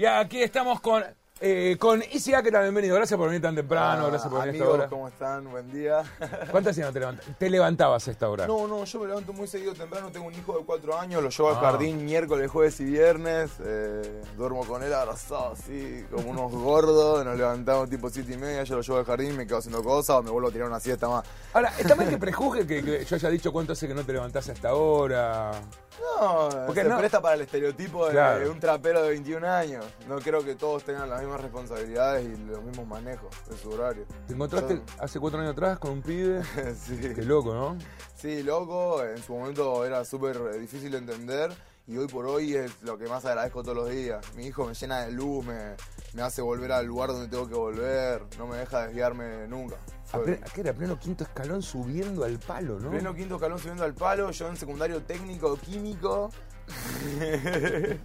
Y aquí estamos con, eh, con Easy Akera, bienvenido. Gracias por venir tan temprano, Ah, gracias por venir a amigos, esta hora. ¿cómo están? Buen día. ¿Cuántas horas te, levant- te levantabas a esta hora? No, no, yo me levanto muy seguido temprano. Tengo un hijo de cuatro años, lo llevo al Ah. jardín miércoles, jueves y viernes. eh, duermo con él abrazado así, como unos gordos. Nos levantamos tipo siete y media, yo lo llevo al jardín, me quedo haciendo cosas o me vuelvo a tirar una siesta más. Ahora, ¿está mal que prejuzgue que, que yo haya dicho cuánto hace que no te levantás a esta hora? No, Porque se no- presta para el estereotipo de Claro. un trapero de 21 años. No creo que todos tengan las mismas responsabilidades y los mismos manejos de su horario. ¿Te encontraste Yo- hace cuatro años atrás con un pibe? sí. Qué loco, ¿no? Sí, loco, en su momento era súper eh, difícil de entender y hoy por hoy es lo que más agradezco todos los días. Mi hijo me llena de luz, me, me hace volver al lugar donde tengo que volver, no me deja desviarme nunca. Fue- ¿Qué era? Pleno quinto escalón subiendo al palo, ¿no? Pleno quinto escalón subiendo al palo, yo en secundario técnico químico.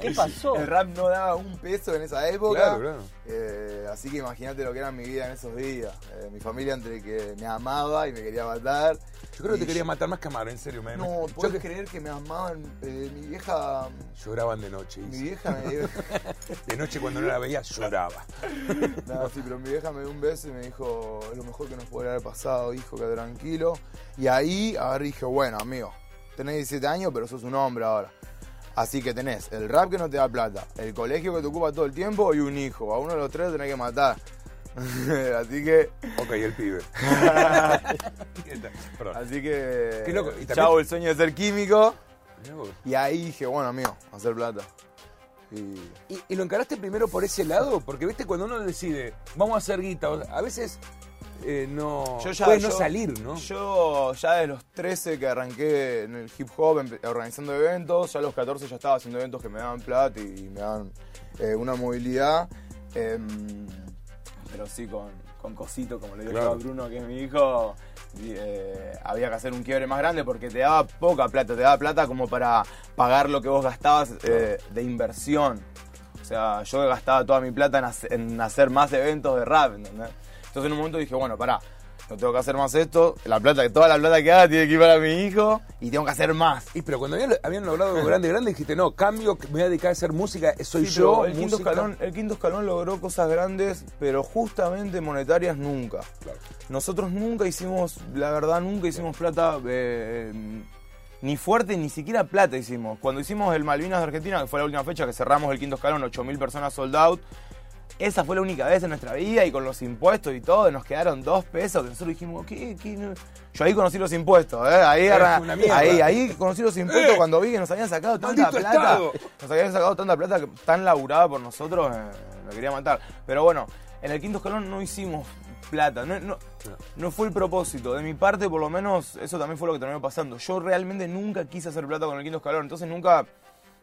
¿Qué pasó? El rap no daba un peso en esa época. Claro, claro. Eh, así que imagínate lo que era mi vida en esos días. Eh, mi familia entre que me amaba y me quería matar. Yo creo que te quería matar más que amar, en serio. Me, No, puedes que- creer que me amaban. Eh, mi vieja. Lloraban de noche. Mi vieja me dio. De noche cuando no la veía lloraba. No, sí, pero mi vieja me dio un beso y me dijo, es lo mejor que nos podría haber pasado, hijo, que tranquilo. Y ahí, a ver, dije, bueno, amigo, tenés 17 años, pero sos un hombre ahora. Así que tenés el rap que no te da plata, el colegio que te ocupa todo el tiempo y un hijo. A uno de los tres tenés que matar. así que, Ok, el pibe. Así que, Qué loco, y también- chao el sueño de ser químico. Y ahí dije, bueno, amigo, hacer plata. Y ¿Y, y lo encaraste primero por ese lado? Porque, viste, cuando uno decide, vamos a hacer guita, a veces eh, no. Yo ya- puede no salir, ¿no? Yo ya de los 13 que arranqué en el hip hop organizando eventos, ya a los 14 ya estaba haciendo eventos que me daban plata y me daban eh, una movilidad. em, pero sí con, con cosito, como le digo Claro. yo a Bruno, que es mi hijo, eh, había que hacer un quiebre más grande porque te daba poca plata, te daba plata como para pagar lo que vos gastabas eh, de inversión. O sea, yo gastaba toda mi plata en hacer más eventos de rap, ¿entendés? Entonces en un momento dije, bueno, pará, no tengo que hacer más esto, la plata, toda la plata que haga tiene que ir para mi hijo y tengo que hacer más. Y pero cuando habían, habían logrado algo grande, grande, dijiste, no, cambio, me voy a dedicar a hacer música, soy Sí, yo. el quinto, escalón, el quinto escalón logró cosas grandes, pero justamente monetarias nunca. Claro. Nosotros nunca hicimos, la verdad, nunca hicimos plata eh, ni fuerte, ni siquiera plata hicimos. Cuando hicimos el Malvinas de Argentina, que fue la última fecha que cerramos el quinto escalón, 8.000 personas sold out, esa fue la única vez en nuestra vida y con los impuestos y todo, nos quedaron dos pesos. Que nosotros dijimos, ¿qué? qué no? Yo ahí conocí los impuestos, ¿eh? Ahí, ahí, ahí conocí los impuestos Eh. cuando vi que nos habían sacado tanta plata. Estado. Nos habían sacado tanta plata que- tan laburada por nosotros, eh, me quería matar. Pero bueno, en el quinto escalón no hicimos plata, no, no, no fue el propósito. De mi parte, por lo menos, eso también fue lo que terminó pasando. Yo realmente nunca quise hacer plata con el quinto escalón, entonces nunca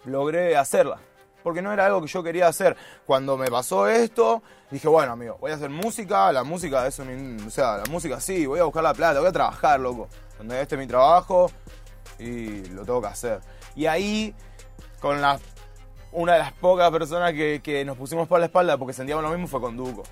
logré hacerla. Porque no era algo que yo quería hacer. Cuando me pasó esto, dije, bueno, amigo, voy a hacer música. La música es un. O sea, la música sí, voy a buscar la plata, voy a trabajar, loco. Donde este es mi trabajo y lo tengo que hacer. Y ahí, con la. Una de las pocas personas que, que nos pusimos por la espalda porque sentíamos lo mismo fue con Duco.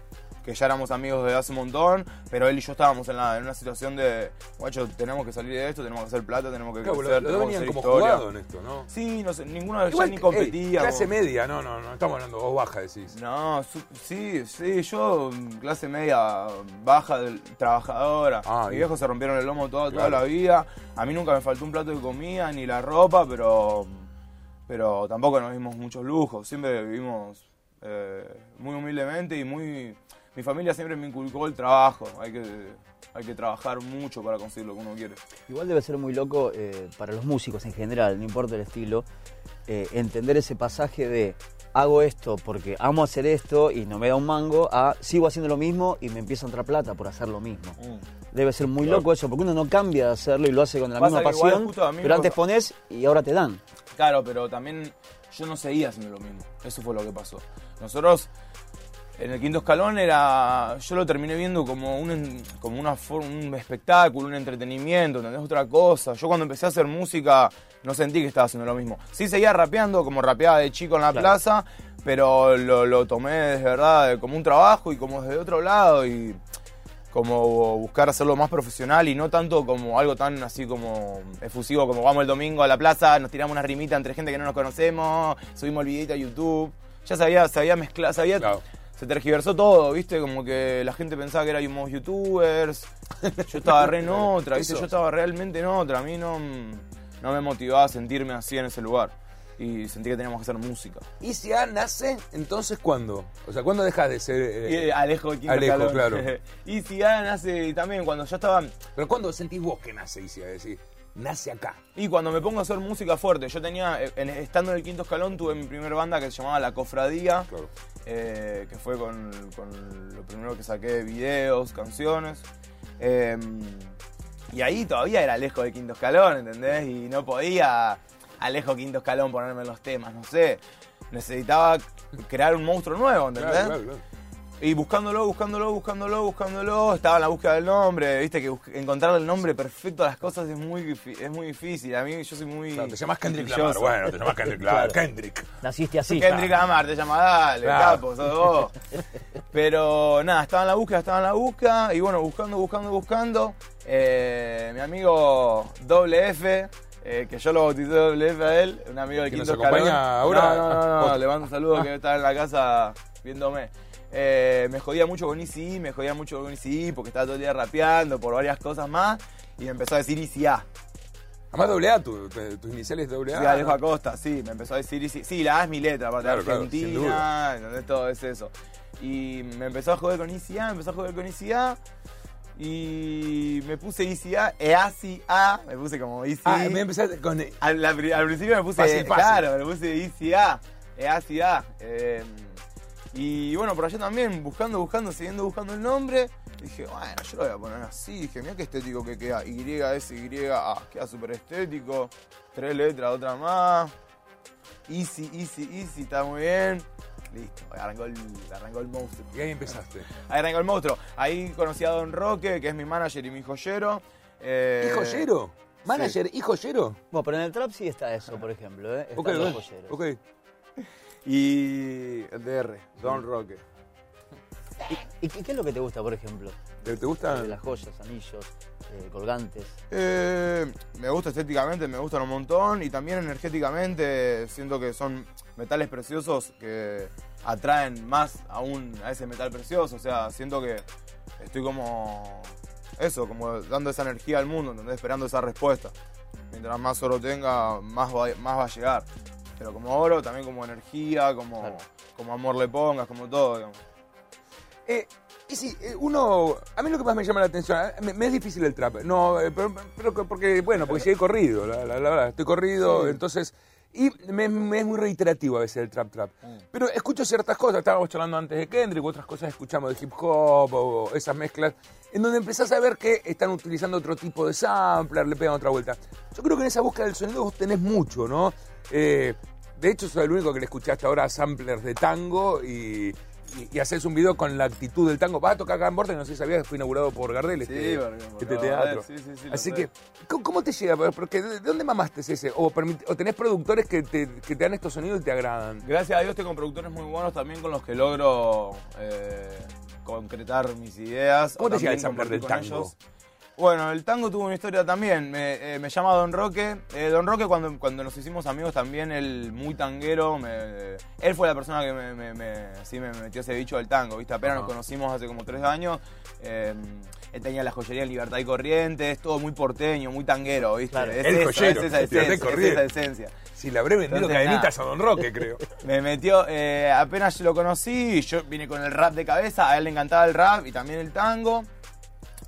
Que ya éramos amigos desde hace un montón, pero él y yo estábamos en, la- en una situación de, guacho, tenemos que salir de esto, tenemos que hacer plata, tenemos que Claro, crecer, tenemos que venían hacer como historia. en esto, ¿no? Sí, no sé, ninguno de ya ni ey, competía. clase media, no, no, no, estamos hablando, vos baja decís. No, su- sí, sí, yo clase media baja, del- trabajadora. Ah, Mi bien. viejo se rompieron el lomo toda, toda la vida. A mí nunca me faltó un plato de comida ni la ropa, pero, pero tampoco nos dimos muchos lujos. Siempre vivimos eh, muy humildemente y muy... Mi familia siempre me inculcó el trabajo. Hay que, hay que trabajar mucho para conseguir lo que uno quiere. Igual debe ser muy loco eh, para los músicos en general, no importa el estilo, eh, entender ese pasaje de hago esto porque amo hacer esto y no me da un mango, a sigo haciendo lo mismo y me empieza a entrar plata por hacer lo mismo. Debe ser muy Claro. loco eso, porque uno no cambia de hacerlo y lo hace con la Pasa misma igual pasión, pero antes pones y ahora te dan. Claro, pero también yo no seguía haciendo lo mismo. Eso fue lo que pasó. Nosotros en el quinto escalón era. Yo lo terminé viendo como un, como una un espectáculo, un entretenimiento, ¿entendés? Otra cosa. Yo cuando empecé a hacer música no sentí que estaba haciendo lo mismo. Sí seguía rapeando como rapeaba de chico en la Claro. plaza, pero lo, lo tomé de verdad como un trabajo y como desde otro lado y como buscar hacerlo más profesional y no tanto como algo tan así como efusivo como vamos el domingo a la plaza, nos tiramos una rimita entre gente que no nos conocemos, subimos el videito a YouTube. ya mezclado, se había- Claro. Se tergiversó todo, ¿viste? Como que la gente pensaba que éramos youtubers. Yo estaba re en otra, ¿viste? Yo estaba realmente en otra. A mí no, no me motivaba a sentirme así en ese lugar. Y sentí que teníamos que hacer música. ¿Y si A nace, entonces cuándo? O sea, ¿cuándo dejas de ser... Y, eh, eh, Alejo de Alejo, claro. y si ya nace también cuando ya estaba. Pero ¿cuándo sentís vos que nace? A decir, nace acá. Y cuando me pongo a hacer música fuerte, yo tenía, eh, en- estando en el quinto escalón, tuve mi primer banda que se llamaba La Cofradía, Claro. eh, que fue con, con lo primero que saqué, videos, canciones. Eh, y ahí todavía era Alejo de quinto escalón, ¿entendés? Y no podía Alejo quinto escalón ponerme los temas, no sé. Necesitaba crear un monstruo nuevo, ¿entendés? Claro, claro. Y buscándolo, buscándolo, buscándolo, buscándolo, estaba en la búsqueda del nombre, viste que encontrar el nombre perfecto a las cosas es muy, es muy difícil. A mí yo soy muy... Claro, te llamas Kendrick. Lamar. Bueno, te llamas Kendrick Lamar. Claro. Kendrick. Naciste así. Kendrick Lamar te llama, dale, Claro. capo, sos vos. Pero nada, estaba en la búsqueda, estaba en la búsqueda, y bueno, buscando, buscando, buscando. eh, mi amigo Doble F, eh, que yo lo bauticé Doble F a él, un amigo de Que nos Quinto acompaña ahora. No, no, no, le mando un saludo que está en la casa viéndome. Eh, me jodía mucho con Easy, me jodía mucho con Easy porque estaba todo el día rapeando por varias cosas más. Y me empezó a decir Easy A. Además doble A, tu- tu- tus iniciales doble A. Sí, Alejo Acosta, sí, me empezó a decir Easy. Sí, la A es mi letra, aparte Claro, de claro, Argentina, ¿entendés? Todo es eso. Y me empezó a joder con Easy A, me empezó a joder con Easy A. Y me puse Easy A, Easy A, me puse como Easy. Ah, me empezaste con... Al, la al principio me puse, Fácil, fácil. claro, me puse Easy A, Easy A. eh, y bueno, por allá también, buscando, buscando, siguiendo buscando el nombre, dije, bueno, yo lo voy a poner así. Dije, mira qué estético que queda. Y, S, Y, A, queda súper estético. Tres letras, otra más. Easy, easy, easy, está muy bien. Listo, arrancó el, arrancó el monstruo. Y ahí empezaste. Ahí arrancó el monstruo. Ahí conocí a Don Roque, que es mi manager y mi joyero. Eh, ¿Y joyero? ¿Manager y joyero? Bueno, pero en el trap sí está eso, por ejemplo. ¿eh? Están Ok, los ok, joyeros. Y DR, Don Roque. ¿Y, y qué, qué es lo que te gusta, por ejemplo? ¿Te, te gusta? De las joyas, anillos, eh, colgantes. Eh, me gusta estéticamente, me gustan un montón y también energéticamente siento que son metales preciosos que atraen más aún a ese metal precioso. O sea, siento que estoy como eso, como dando esa energía al mundo, ¿entendés? esperando esa respuesta. Mientras más oro tenga, más va, más va a llegar. Pero como oro, también como energía, como, Claro. como amor le pongas, como todo. digamos. Eh, y sí, eh, uno. A mí lo que más me llama la atención, eh, me, me es difícil el trap. No, eh, pero, pero que- porque, bueno, porque he corrido, la, la- la verdad, estoy corrido, Sí. entonces. Y me, me es muy reiterativo a veces el trap trap. Mm. Pero escucho ciertas cosas, estábamos charlando antes de Kendrick, otras cosas escuchamos de hip hop o esas mezclas, en donde empezás a ver que están utilizando otro tipo de sampler, le pegan otra vuelta. Yo creo que en esa búsqueda del sonido vos tenés mucho, ¿no? Eh, de hecho, soy el único que le escuchaste ahora samplers de tango y, y, y haces un video con la actitud del tango. Vas a tocar acá en Borda, no sé si sabías, fue inaugurado por Gardel este, porque este teatro. sí, sí, sí, Así que, ¿cómo, cómo te llega? Porque ¿de de dónde mamaste ese? O, o tenés productores que te, que te dan estos sonidos y te agradan. Gracias a Dios tengo productores muy buenos también con los que logro eh, concretar mis ideas. ¿Cómo te llega el sampler del tango? ellos. Bueno, el tango tuvo una historia también. Me, eh, me llama Don Roque. Eh, Don Roque, cuando, cuando nos hicimos amigos también, él muy tanguero. me- él fue la persona que me, me- me- sí, metió ese bicho del tango. ¿viste? Apenas nos conocimos hace como tres años. eh, él tenía la joyería en Libertad y Corrientes. Todo muy porteño, muy tanguero. ¿viste? Claro. Es El joyero, es esa y esencia. es esa esencia. Si le habré vendido Entonces, cadenitas a Don Roque, creo. Me metió, eh, apenas lo conocí, yo vine con el rap de cabeza, a él le encantaba el rap y también el tango.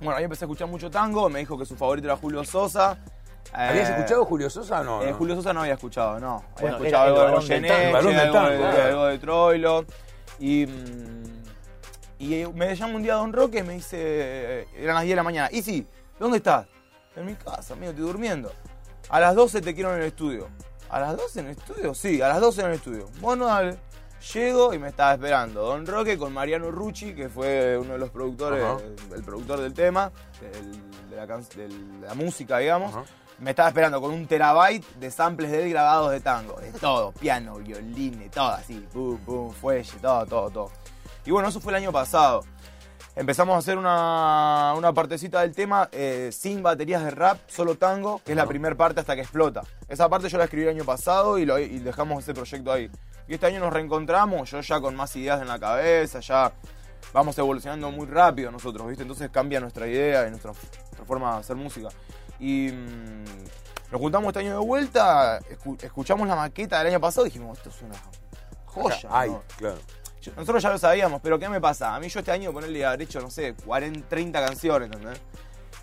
Bueno, ahí empecé a escuchar mucho tango, me dijo que su favorito era Julio Sosa. ¿Habías Eh, escuchado Julio Sosa o no? eh? Julio Sosa no había escuchado, no. Había Bueno, escuchado algo de Goyeneche, algo, de, claro. algo de Troilo. Y, mm, y eh, me llama un día Don Roque y me dice, eran las 10 de la mañana, y sí, ¿dónde estás? En mi casa, amigo, estoy durmiendo. A las 12 te quiero en el estudio. ¿A las 12 en el estudio? Sí, a las 12 en el estudio. Bueno, dale. Llego y me estaba esperando Don Roque con Mariano Rucci, que fue uno de los productores, Ajá. el productor del tema, del- de, la, can- del- de la música, digamos. Ajá. Me estaba esperando con un terabyte de samples de él grabados de tango. De todo, piano, violín, de todo así. Pum, pum, fuelle, todo, todo, todo. Y bueno, eso fue el año pasado. Empezamos a hacer una, una partecita del tema eh, sin baterías de rap, solo tango, que es la primera parte hasta que explota. Esa parte yo la escribí el año pasado y, lo- y dejamos ese proyecto ahí. Y este año nos reencontramos, yo ya con más ideas en la cabeza, ya vamos evolucionando muy rápido nosotros, ¿viste? Entonces cambia nuestra idea y nuestra, nuestra forma de hacer música. Y mm, nos juntamos este año de vuelta, escu- escuchamos la maqueta del año pasado y dijimos, esto es una joya. Ay, ¿no? claro. Nosotros ya lo sabíamos, pero ¿qué me pasa? A mí yo este año ponerle haber hecho, no sé, 40, 30 canciones, ¿entendés?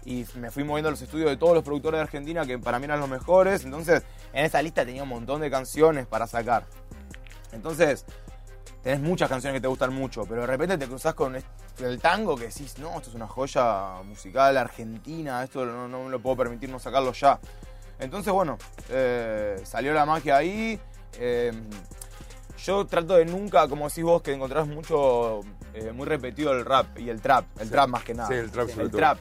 Y me fui moviendo a los estudios de todos los productores de Argentina que para mí eran los mejores. Entonces, en esa lista tenía un montón de canciones para sacar. Entonces, tenés muchas canciones que te gustan mucho, pero de repente te cruzas con el tango que decís, no, esto es una joya musical argentina, esto no, no me lo puedo permitir no sacarlo ya. Entonces, bueno, eh, salió la magia ahí. eh, yo trato de nunca, como decís vos, que encontrás mucho, eh, muy repetido el rap y el trap, el Sí. trap más que nada. Sí, el trap sobre El todo. trap.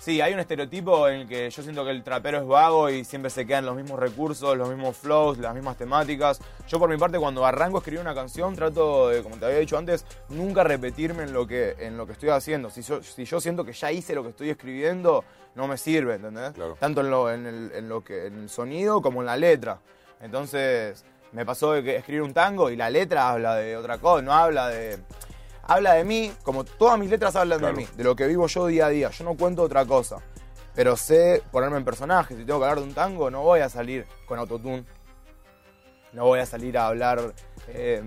Sí, hay un estereotipo en el que yo siento que el trapero es vago y siempre se quedan los mismos recursos, los mismos flows, las mismas temáticas. Yo por mi parte cuando arranco a escribir una canción trato de, como te había dicho antes, nunca repetirme en lo que, en lo que estoy haciendo. Si yo, si yo siento que ya hice lo que estoy escribiendo, no me sirve, ¿entendés? Claro. Tanto en, lo, en, el, en lo que, en el sonido como en la letra. Entonces me pasó de que escribir un tango y la letra habla de otra cosa, no habla de... Habla de mí, como todas mis letras hablan Claro. de mí, de lo que vivo yo día a día. Yo no cuento otra cosa, pero sé ponerme en personaje. Si tengo que hablar de un tango, no voy a salir con autotune. No voy a salir a hablar eh,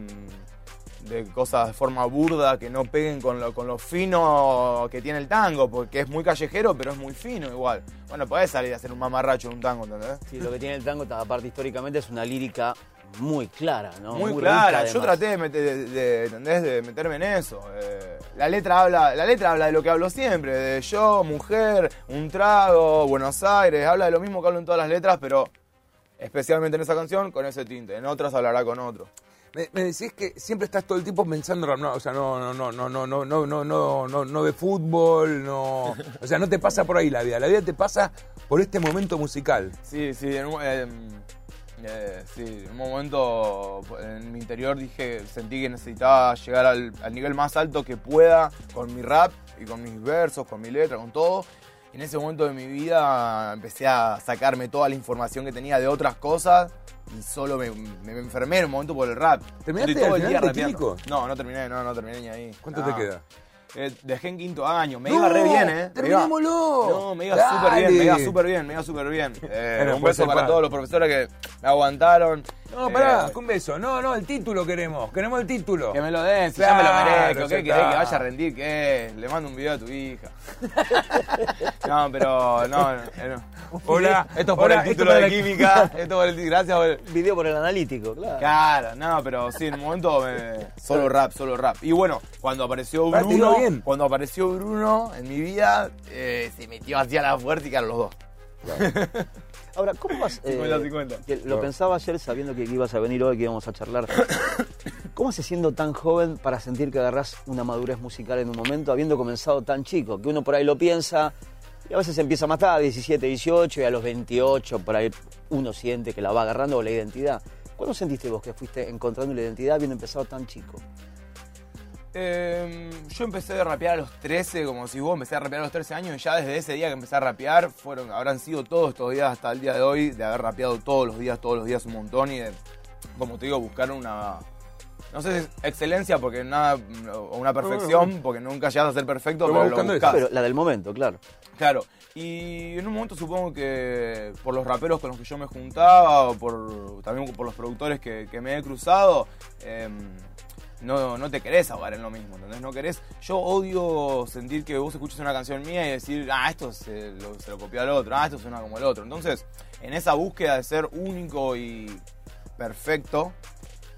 de cosas de forma burda que no peguen con lo, con lo fino que tiene el tango, porque es muy callejero, pero es muy fino igual. Bueno, podés salir a hacer un mamarracho en un tango, ¿entendés? Sí, lo que tiene el tango, aparte históricamente, es una lírica muy clara, ¿no? muy, rica, clara. Yo traté de, meter- de- de- ¿entendés? de meterme en eso. Eh, la letra habla, la letra habla de lo que hablo siempre, de yo, mujer, un trago, Buenos Aires, habla de lo mismo que hablo en todas las letras, pero especialmente en esa canción con ese tinte. En otras hablará con otro. Me, me decís que siempre estás todo el tiempo pensando no, o sea, no, no, no, no, no, no, no, no, no, no, no de fútbol, no, o sea, no te pasa por ahí la vida, la vida te pasa por este momento musical. Sí, sí, en un, em, eh, sí, en un momento en mi interior dije, sentí que necesitaba llegar al, al nivel más alto que pueda con mi rap y con mis versos, con mi letra, con todo. Y en ese momento de mi vida empecé a sacarme toda la información que tenía de otras cosas y solo me, me enfermé en un momento por el rap. ¿Terminaste todo el día de químico? rapeando. No, no terminé, no, no terminé ni ahí. ¿Cuánto No. te queda? Eh, dejé en quinto año, me ¡No! iba re bien, ¿eh? Iba- ¡Terminémoslo! No, me iba súper bien, me iba súper bien, me iba súper bien. Eh, un beso para todos los profesores que me aguantaron. No, pará, Eh, un beso, no, no, el título queremos, queremos el título. que me lo den, si ya me lo Claro, merezco. ya ¿Qué querés está. que vaya a rendir? ¿Qué? Le mando un video a tu hija. no, pero no. no, no. Hola, Esto es por hola, el título de la- química. Esto por el Gracias por el. Video por el analítico, claro. Claro, no, pero sí, en un momento me- solo rap, solo rap. Y bueno, cuando apareció Bruno, bien. cuando apareció Bruno en mi vida, eh, se metió hacia la fuerza y quedaron los dos. Ahora, ¿cómo vas? 50-50. que lo pensaba ayer sabiendo que ibas a venir hoy, que íbamos a charlar. ¿Cómo haces siendo tan joven para sentir que agarrás una madurez musical en un momento, habiendo comenzado tan chico? Que uno por ahí lo piensa y a veces empieza más tarde, 17, 18, y a los 28 por ahí uno siente que la va agarrando o la identidad. ¿Cuándo sentiste vos que fuiste encontrando la identidad habiendo empezado tan chico? Eh, yo empecé a rapear a los 13, como si vos empecé a rapear a los 13 años y ya desde ese día que empecé a rapear, fueron, habrán sido todos estos días hasta el día de hoy, de haber rapeado todos los días, todos los días un montón y de, como te digo, buscar una, no sé si es excelencia porque nada, o una perfección, porque nunca llegas a ser perfecto, Pero pero, lo buscás. Pero la del momento, claro. Claro, y en un momento supongo que por los raperos con los que yo me juntaba, o por, también por los productores que, que me he cruzado, em, no, no te querés ahogar en lo mismo, ¿entendés? No querés. Yo odio sentir que vos escuches una canción mía y decir, ah, esto se lo, se lo copió al otro, ah, esto suena como el otro. Entonces, en esa búsqueda de ser único y perfecto,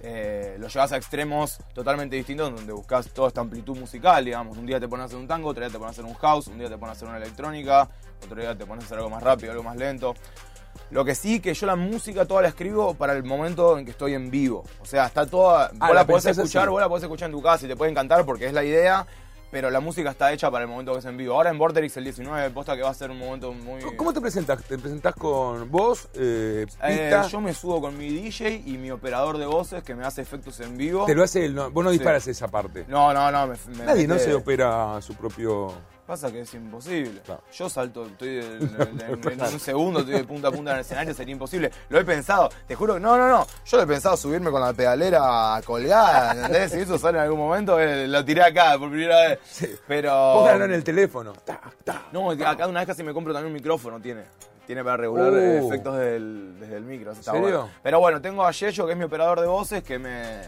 eh, lo llevas a extremos totalmente distintos donde buscas toda esta amplitud musical, digamos. Un día te pones a hacer un tango, otro día te pones a hacer un house, un día te pones a hacer una electrónica, otro día te pones a hacer algo más rápido, algo más lento. Lo que sí, que yo la música toda la escribo para el momento en que estoy en vivo. O sea, está toda. Ah, vos la podés escuchar, así. vos la podés escuchar en tu casa y te puede encantar porque es la idea, pero la música está hecha para el momento que es en vivo. Ahora en Vorterix el 19, posta que va a ser un momento muy. ¿Cómo- ¿Cómo te presentas? ¿Te presentás con vos, eh, Eh, pista? yo me subo con mi DJ y mi operador de voces que me hace efectos en vivo. Te lo hace él, no, vos no Sí. disparas esa parte. No, no, no. Me, me Nadie no se opera su propio... Pasa que es imposible. Yo salto, estoy en un segundo, estoy de punta a punta en el escenario, sería imposible. Lo he pensado, te juro, que- no, no, no. Yo lo he pensado subirme con la pedalera colgada, ¿entendés? Si eso sale en algún momento, eh, lo tiré acá por primera vez. Pero. Pónganlo en el teléfono. Ta, ta. No, acá una vez casi me compro también un micrófono, tiene. Tiene para regular Uh. efectos del- desde el micro. está ¿Serio? bueno. Pero bueno, tengo a Yeyo, que es mi operador de voces, que me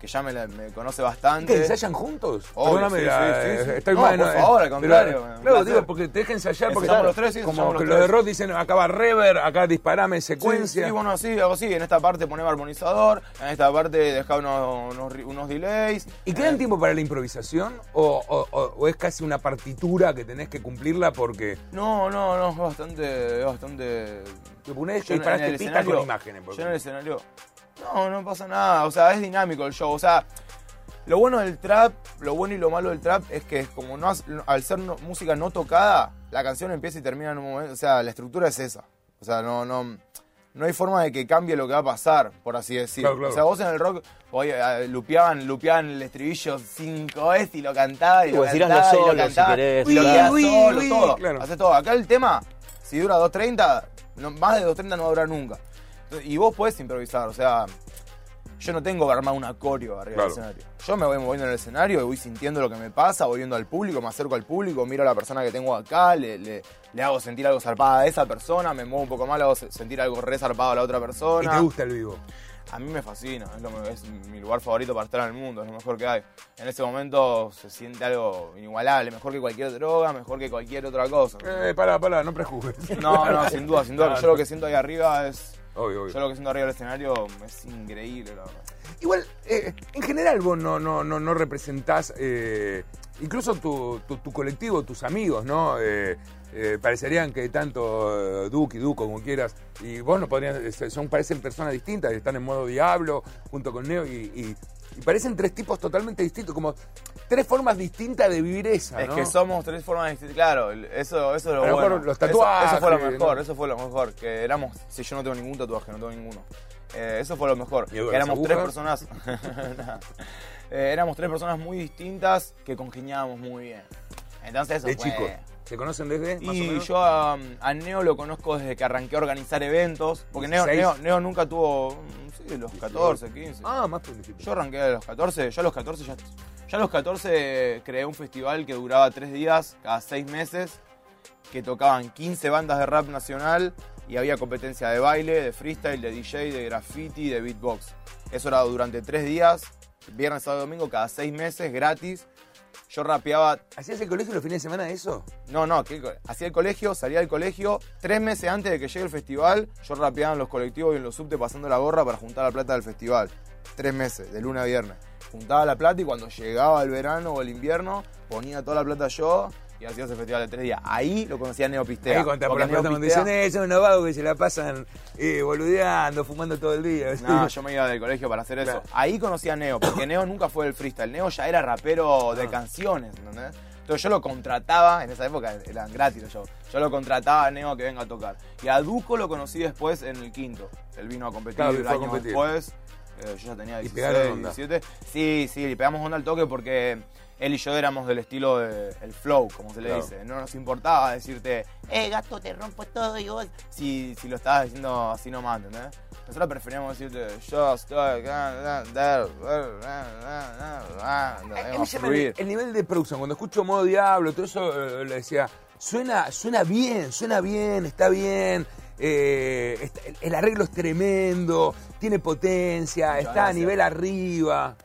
que ya me, la- me conoce bastante. ¿Que ensayan juntos? Obvio, Perdóname, sí, la- sí, sí, estoy No, mal, por eh, favor, al pero, contrario, Claro, digo, porque te dejan ensayar porque Ensayamos los tres, sí, como los los de rock dicen acá va rever, acá disparame secuencia. Sí, bueno, sí, hago así. En esta parte poneme armonizador, en esta parte deja unos, unos, delays. ¿Y quedan Eh, tiempo para la improvisación? O, o- o- o es casi una partitura que tenés que cumplirla porque No, no, no, es bastante. Es bastante te pones pista con imágenes. Yo en el escenario. No, no pasa nada. O sea, es dinámico el show. O sea, lo bueno del trap, lo bueno y lo malo del trap es que como no has- al ser no- música no tocada, la canción empieza y termina en un momento. O sea, la estructura es esa. O sea, no, no, no hay forma de que cambie lo que va a pasar, por así decirlo. Claro, claro. O sea, vos en el rock, oye, eh, lupeaban, lupeaban el estribillo cinco veces y lo cantaba y lo cantaba y lo solos, si cantaba. querés, y lo Uy, solo, uy, todo. claro. Haces todo. Acá el tema, si dura 2.30, no- más de 2.30 no va a durar nunca. Y vos podés improvisar, o sea, yo no tengo que armar una coreo arriba Claro. del escenario. Yo me voy moviendo en el escenario y voy sintiendo lo que me pasa, voy viendo al público, me acerco al público, miro a la persona que tengo acá, le, le- le hago sentir algo zarpada a esa persona, me muevo un poco más, le hago se- sentir algo re zarpado a la otra Y persona. te gusta el vivo. A mí me fascina, es, lo- es mi lugar favorito para estar en el mundo, es lo mejor que hay. En ese momento se siente algo inigualable, mejor que cualquier droga, mejor que cualquier otra cosa. Eh, pará, pará, no prejuzgues. No, no, sin duda, sin duda. Yo lo que siento ahí arriba es. Obvio, obvio. Yo lo que siento arriba del escenario es increíble, la verdad. Igual, eh, en general vos no, no, no, no representás, eh, incluso tu, tu, tu colectivo, tus amigos, ¿no? Eh, eh, parecerían que tanto eh, Duke y Duco, como quieras, y vos no podrías, eh, son, parecen personas distintas, están en modo diablo, junto con Neo, y, y- y parecen tres tipos totalmente distintos, como tres formas distintas de vivir esa, Es ¿no? que somos tres formas distintas. Claro, eso, eso es lo lo bueno. mejor los Eso- tatuajes, Eso, fue lo mejor, ¿no? eso fue lo mejor. Que éramos. Si yo no tengo ningún tatuaje, no tengo ninguno. Eh, eso fue lo mejor. ¿Y las Que éramos tres personas. Eh, éramos tres personas muy distintas que congeniábamos muy bien. Entonces eso de fue- chicos. ¿Se conocen desde? más o Y menos? yo a, a Neo lo conozco desde que arranqué a organizar eventos. Porque Neo, 16. Neo, Neo nunca tuvo. mm, Sí, los 14, 15. Ah, más publicitario. Yo arranqué a los 14, yo a los 14 ya, ya a los 14 creé un festival que duraba tres días, cada seis meses, que tocaban 15 bandas de rap nacional y había competencia de baile, de freestyle, de DJ, de graffiti, de beatbox. Eso era durante tres días, viernes, sábado y domingo, cada seis meses, gratis. Yo rapeaba, ¿Hacías el colegio los fines de semana eso? no, no, que hacía el colegio, salía del colegio, tres meses antes de que llegue el festival, yo rapeaba en los colectivos y en los subtes pasando la gorra para juntar la plata del festival. Tres meses, de lunes a viernes. Juntaba la plata y cuando llegaba el verano o el invierno, ponía toda la plata yo y hacía ese festival de tres días. Ahí lo conocía Neopistea. Ahí cuando por Porque la plata cuando dicen, eh, son unos vagos que se la pasan eh, boludeando, fumando todo el día. No, yo me iba del colegio para hacer eso. Claro. Ahí conocí a Neo, porque Neo nunca fue del freestyle. Neo ya era rapero de Ah. canciones, ¿entendés? Entonces yo lo contrataba, en esa época eran gratis los shows. Yo lo contrataba a Neo que venga a tocar. Y a Duco lo conocí después en el quinto. Él vino a competir Claro, un año competir. después. Eh, yo ya tenía Y 16, pegaron onda. 17. Sí, sí, le pegamos onda al toque porque él y yo éramos del estilo de el flow, como se le Claro. dice. No nos importaba decirte, eh, gato, te rompo todo y vos. Si, si lo estabas diciendo así nomás, ¿entendés? Nosotros preferíamos decirte, yo estoy. El, el nivel de producción. Cuando escucho modo diablo, todo eso, eh, le decía, suena, suena bien, suena bien, está bien. eh, está- el, el arreglo es tremendo, tiene potencia, Muchas está a nivel arriba.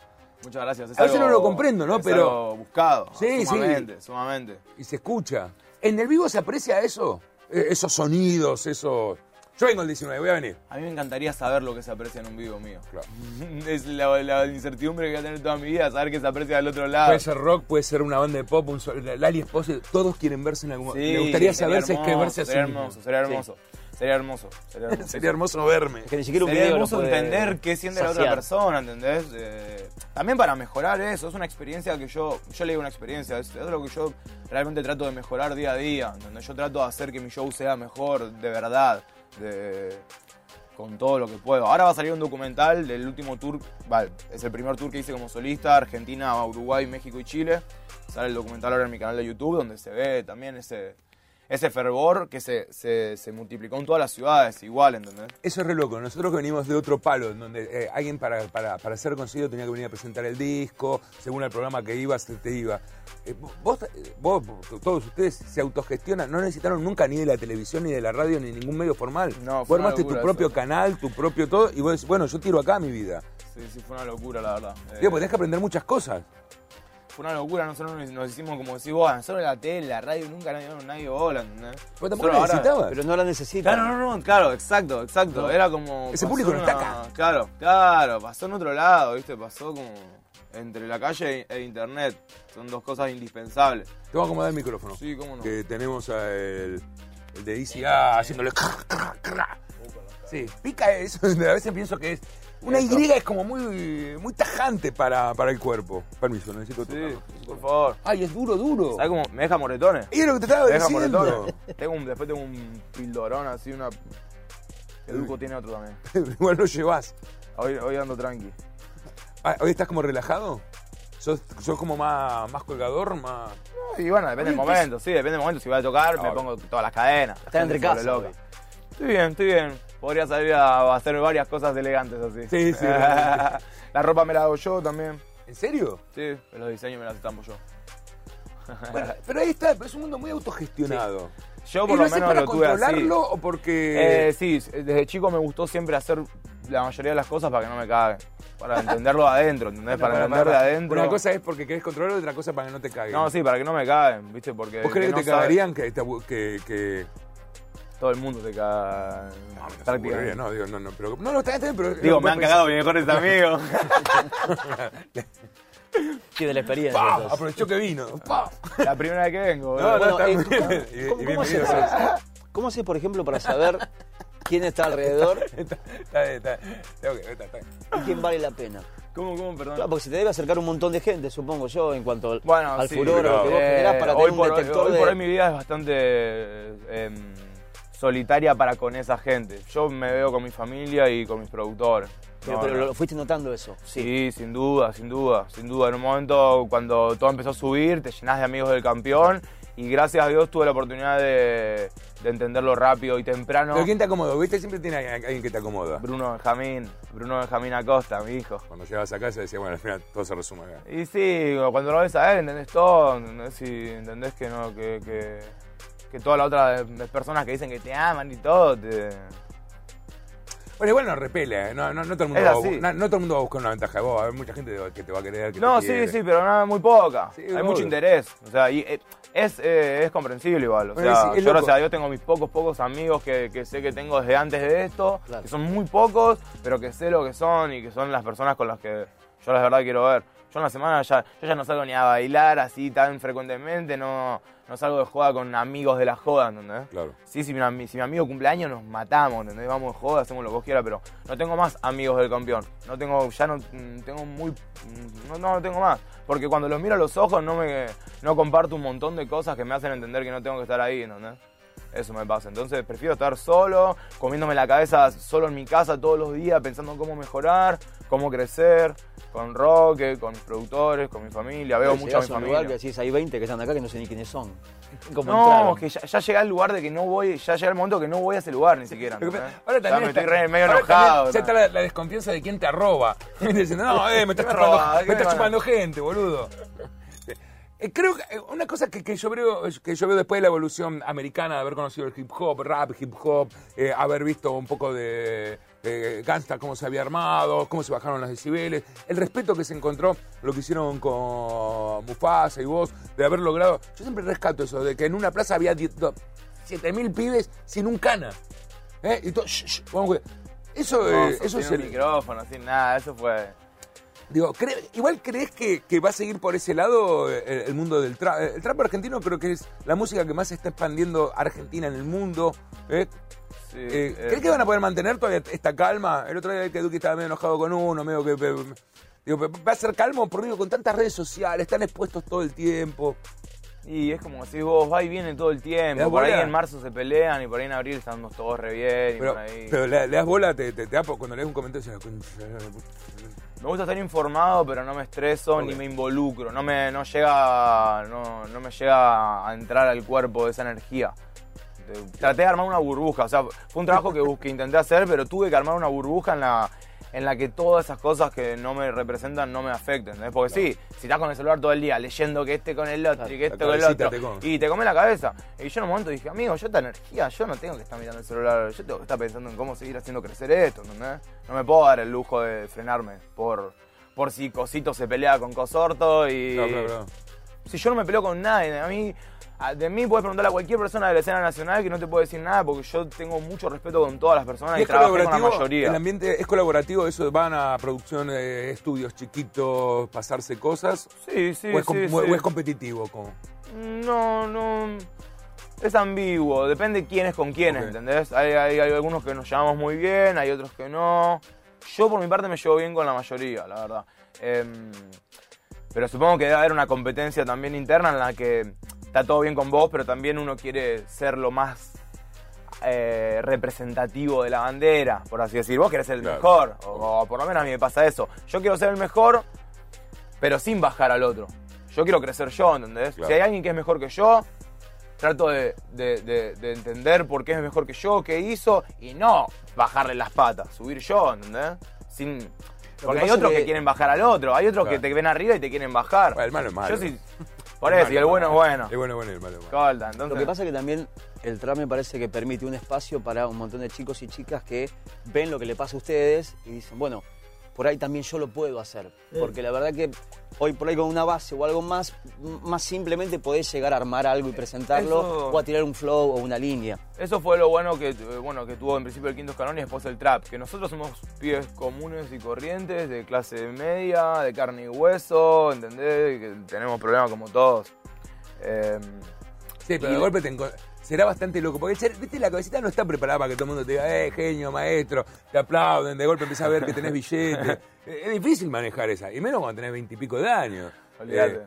Muchas gracias. Es A veces algo- no lo comprendo, ¿no? es Pero- algo buscado. Sí, sí. sumamente, sumamente. Y se escucha. ¿En el vivo se aprecia eso? Eh, esos sonidos, esos... Yo vengo el 19, voy a venir. A mí me encantaría saber lo que se aprecia en un vivo mío. Claro. Es la, la incertidumbre que voy a tener toda mi vida, saber que se aprecia del otro lado. Puede ser rock, puede ser una banda de pop, un sol- Lali Esposo, todos quieren verse en algún momento. Me gustaría saber si es que verse así. Sería hermoso, sería hermoso. Sería hermoso. Sería hermoso. Sería hermoso verme. Es que ni siquiera un Sería video hermoso puede entender qué siente la otra persona, ¿entendés? Eh, también para mejorar eso, es una experiencia que yo, yo le digo una experiencia, es, es lo que yo realmente trato de mejorar día a día, ¿entendés? Yo trato de hacer que mi show sea mejor, de verdad, de, con todo lo que puedo. Ahora va a salir un documental del último tour, vale, es el primer tour que hice como solista, Argentina, Uruguay, México y Chile. Sale el documental ahora en mi canal de YouTube donde se ve también ese, ese fervor que se, se, se multiplicó en todas las ciudades, igual, ¿entendés? Eso es re loco. Nosotros que venimos de otro palo, en donde eh, alguien para, para, para ser conseguido tenía que venir a presentar el disco, según el programa que ibas, te, te iba. Eh, vos, eh, vos, todos ustedes se autogestionan, no necesitaron nunca ni de la televisión, ni de la radio, ni ningún medio formal. No, vos armaste tu propio eso. canal, tu propio todo, y vos decís, bueno, yo tiro acá mi vida. Sí, sí, fue una locura, la verdad. Eh, Digo, pues tenés que aprender muchas cosas. Fue una locura, nosotros nos, nos hicimos como decís vos, nosotros la tele, la radio, nunca nadie, nadie bola, ¿entendés? Vos tampoco Solo la ahora- necesitabas. Pero no la necesitan. Claro, no, no, claro, exacto, exacto. No. Era como. Ese público no está acá. Claro, claro, pasó en otro lado, ¿viste? Pasó como entre la calle e internet. Son dos cosas indispensables. Te voy a acomodar el micrófono. Sí, cómo no. Que tenemos a el, el de ICA haciéndole. Sí, pica eso. A veces pienso que es. Una Y es como muy, muy tajante para, para el cuerpo. Permiso, necesito Sí, tocarlo. por favor. Ay, es duro, duro. ¿Sabes cómo? Me deja moretones. Y es lo que te estaba Me deja diciendo. moretones. Tengo un, después tengo un pildorón así, una. El Duco tiene otro también. Igual lo llevas. Hoy, hoy ando tranqui. Ah, ¿Hoy estás como relajado? ¿Sos, sos como más, más colgador? Más... Y bueno, depende del momento, sí, depende del momento. Si voy a tocar, me pongo todas las cadenas. Está entre casa. Estoy bien, estoy bien. Podría salir a hacer varias cosas elegantes así. Sí, sí, la ropa me la hago yo también. ¿En serio? Sí, los diseños me las estampo yo. Bueno, pero ahí está, es un mundo muy autogestionado. Yo ¿Y por lo lo menos para lo tuve así. controlarlo o porque.? Eh, sí, desde chico me gustó siempre hacer la mayoría de las cosas para que no me caguen. Para entenderlo de adentro, ¿entendés? Para Pará, entender de pará. adentro. Una cosa es porque querés controlarlo y otra cosa para que no te caguen. No, sí, para que no me caguen, ¿viste? Porque. ¿Vos crees que, no te sabe- cagarían que, que, que... Todo el mundo te caga. No, me prácticamente. no, digo, no, no, pero, no, no, está bien, pero... Digo, no, me han pensé- cagado mis mejores amigos. Tiene la experiencia. Aprovechó que vino. ¡Pah! la primera vez que vengo. No, no, Bueno, está eh, muy ¿cómo- bien. Y- ¿Cómo, y cómo haces, cómo haces, por ejemplo, para saber quién está alrededor Está, está bien, está bien. Está- está bien. y quién vale la pena? ¿Cómo, cómo, perdón? Claro, porque se te debe acercar un montón de gente, supongo yo, en cuanto al, Bueno, al sí, furor, a lo que vos eh, generás para hoy tener un por hoy- detector hoy de... por hoy mi vida es bastante eh, solitaria para con esa gente. Yo me veo con mi familia y con mis productores. Pero, No, pero no. lo fuiste notando eso. Sí, sin duda, sin duda, sin duda. En un momento cuando todo empezó a subir, te llenás de amigos del campeón y gracias a Dios tuve la oportunidad de, de entenderlo rápido y temprano. Pero ¿quién te acomodó? ¿Viste? Siempre tiene alguien que te acomoda. Bruno Benjamín, Bruno Benjamín Acosta, mi hijo. Cuando llegabas a casa decía, bueno, al final todo se resume acá. Y sí, cuando lo ves a él, entendés todo, entendés, y entendés que no, que, que, que todas las otras de- de personas que dicen que te aman y todo, te... Bueno, igual no repele, ¿eh? no, no, no todo el mundo va no, no todo el mundo va a buscar una ventaja de vos. Hay mucha gente que te va a querer. Que No, te sí, quiere. sí, pero nada, muy poca. Sí, Hay obvio. mucho interés. O sea, y eh, es, eh, es comprensible igual. O Bueno, sea, es yo loco. gracias a Dios tengo mis pocos, pocos amigos que, que sé que tengo desde antes de esto, Claro. que son muy pocos, pero que sé lo que son y que son las personas con las que yo la verdad quiero ver. Yo en la semana ya, yo ya no salgo ni a bailar así tan frecuentemente, no, no salgo de joda con amigos de la joda, ¿entendés? Claro. Sí, si mi, si mi amigo cumpleaños nos matamos, ¿entendés? Vamos de joda, hacemos lo que vos quieras, pero no tengo más amigos del campeón. No tengo, ya no mm, tengo muy. mm, No, no, no tengo más. Porque cuando los miro a los ojos no me no comparto un montón de cosas que me hacen entender que no tengo que estar ahí, ¿entendés? Eso me pasa. Entonces prefiero estar solo, comiéndome la cabeza solo en mi casa todos los días, pensando en cómo mejorar, cómo crecer, con Roque, con mis productores, con mi familia. Veo mucho a mi Llegás a un lugar familia. que decís, hay 20 que están acá que no sé ni quiénes son. ¿Cómo No, entraron? que ya, ya llega el lugar de que no voy, ya llega el momento que no voy a ese lugar ni siquiera. Pasa- Ahora también me está, estoy re- medio enojado. Ya ¿no? está la, la desconfianza de quién te arroba. Diciendo, no, eh, me estás ¿Qué me chupando, me me estás chupando gente, boludo. Eh, Creo que eh, una cosa que, que yo veo, que yo veo después de la evolución americana, de haber conocido el hip hop, rap, hip hop, eh, haber visto un poco de eh, Gangsta, cómo se había armado, cómo se bajaron los decibeles, el respeto que se encontró, lo que hicieron con Mufasa y vos, de haber logrado. Yo siempre rescato eso, de que en una plaza había 7000 pibes sin un cana. ¿eh? Y todo, shh, shh, vamos, eso, No, eso sin es el- micrófono, sin nada, eso fue. Digo, cre- igual crees que, que va a seguir por ese lado eh, el, el mundo del trap. El trap argentino creo que es la música que más se está expandiendo Argentina en el mundo. ¿eh? Sí, Eh, eh, ¿Crees que van a poder mantener todavía esta calma? El otro día que Duque estaba medio enojado con uno, medio que... pe- digo, ¿va a ser calmo? Porque digo, con tantas redes sociales, están expuestos todo el tiempo. Y es como si vos va y viene todo el ¿Le tiempo. Por ahí en marzo se pelean y por ahí en abril estamos todos re bien. y Pero, por ahí... pero le, le das bola, te, te, te da por- cuando lees un comentario, Me gusta estar informado, pero no me estreso ni me involucro. No me, no llega, no, no me llega a entrar al cuerpo esa energía. Traté de armar una burbuja. O sea, fue un trabajo que, que intenté hacer, pero tuve que armar una burbuja en la, en la que todas esas cosas que no me representan no me afecten. ¿entendés? Porque sí, si estás con el celular todo el día leyendo que este con el otro y que este con el otro, te y te come la cabeza. Y yo en un momento dije, amigo, yo esta energía, yo no tengo que estar mirando el celular, yo tengo que estar pensando en cómo seguir haciendo crecer esto, ¿entendés? No me puedo dar el lujo de frenarme por, por si Cosito se pelea con Cosorto y... Claro, claro, claro. Si yo no me peleo con nadie, a mí, de mí puedes preguntarle a cualquier persona de la escena nacional que no te puede decir nada porque yo tengo mucho respeto con todas las personas ¿Y y, es trabajé con la mayoría. ¿El ambiente es colaborativo? ¿Eso van a producción de estudios chiquitos, pasarse cosas? Sí, sí, ¿O, es, com- sí, o sí. es competitivo? Como? No, no. Es ambiguo, depende quién es con quién, Ok. ¿entendés? Hay, hay- hay algunos que nos llevamos muy bien, hay otros que no. Yo por mi parte me llevo bien con la mayoría, la verdad. Em, pero supongo que debe haber una competencia también interna en la que está todo bien con vos, pero también uno quiere ser lo más eh, representativo de la bandera, por así decir. Vos querés ser el Claro. mejor, o, o por lo menos a mí me pasa eso. Yo quiero ser el mejor, pero sin bajar al otro. Yo quiero crecer yo, ¿entendés? Claro. Si hay alguien que es mejor que yo, trato de, de- de- de entender por qué es mejor que yo, qué hizo, y no bajarle las patas, subir yo, ¿entendés? Sin... Porque hay otros que... que- quieren bajar al otro, hay otros Claro. que te ven arriba y te quieren bajar. Bueno, el malo es malo. Yo sí... Por eso, y el bueno es bueno. El bueno es bueno y el malo es malo. Colta, entonces... Lo que pasa es que también el trap me parece que permite un espacio para un montón de chicos y chicas que ven lo que le pasa a ustedes y dicen, bueno, por ahí también yo lo puedo hacer. Porque la verdad que hoy por ahí con una base o algo más, más simplemente podés llegar a armar algo y presentarlo Eso- o a tirar un flow o una línea. Eso fue lo bueno que, eh, bueno que tuvo en principio el quinto escalón y después el trap. Que nosotros somos pibes comunes y corrientes, de clase media, de carne y hueso, ¿entendés? Que tenemos problemas como todos. Eh, Sí, pero Y- de golpe te enco- será bastante loco. Porque, viste, la cabecita no está preparada para que todo el mundo te diga, eh, genio, maestro, te aplauden, de golpe empiezas a ver que tenés billetes. Eh, es difícil manejar esa, y menos cuando tenés veintipico de años. Olvídate.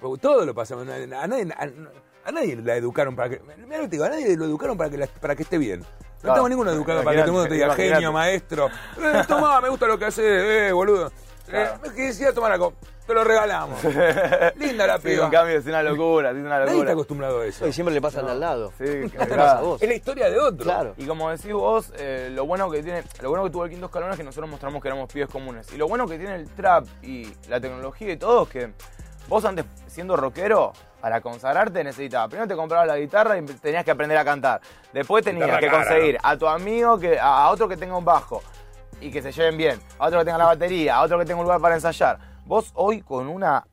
porque todo lo pasamos. A nadie, a, a nadie la educaron para que. Mirá lo que te digo, a nadie lo educaron para que, la- para que esté bien. No Claro. tengo ninguno educado para que todo el mundo te diga genio, maestro. Eh, tomá, me gusta lo que haces, eh, boludo. Claro. Eh, ¿Qué decía tomar algo? Te lo regalamos. Linda la sí, piba. en cambio es una locura, es una Nadie está acostumbrado a eso. Y siempre le pasa al lado. Sí, que ¿Qué te mirá. pasa a vos? Es la historia de otro. Claro. Y como decís vos, eh, lo bueno que tiene, lo bueno que tuvo el quinto escalón es que nosotros mostramos que éramos pibes comunes. Y lo bueno que tiene el trap y la tecnología y todo es que vos antes siendo rockero, para consagrarte necesitabas. Primero te comprabas la guitarra y tenías que aprender a cantar. Después tenías Guitarra que cara, conseguir a tu amigo que, a otro que tenga un bajo y que se lleven bien, a otro que tenga la batería, a otro que tenga un lugar para ensayar. Vos hoy con una